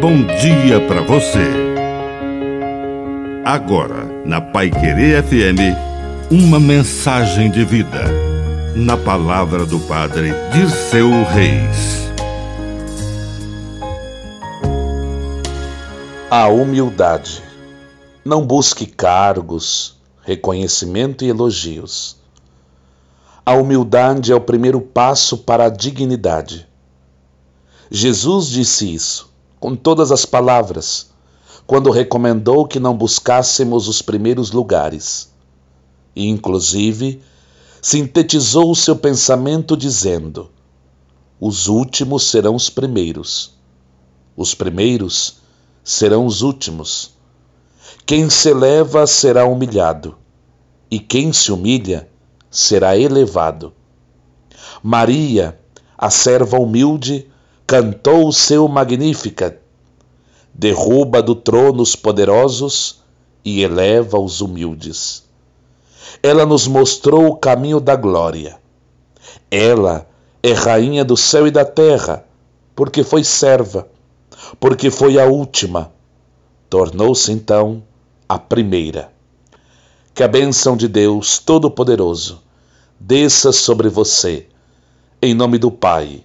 bom dia para você. Agora, na Pai Querer FM, uma mensagem de vida. Na palavra do Padre Dirceu Reis. A humildade. Não busque cargos, reconhecimento e elogios. A humildade é o primeiro passo para a dignidade. Jesus disse isso com todas as palavras quando recomendou que não buscássemos os primeiros lugares. E, inclusive, sintetizou o seu pensamento dizendo: Os últimos serão os primeiros, os primeiros serão os últimos. Quem se eleva será humilhado, e quem se humilha será elevado. Maria, a serva humilde, cantou o seu Magnificat, derruba do trono os poderosos e eleva os humildes. Ela nos mostrou o caminho da glória. Ela é rainha do céu e da terra, porque foi serva, porque foi a última. Tornou-se então a primeira. Que a bênção de Deus Todo-Poderoso desça sobre você, em nome do Pai,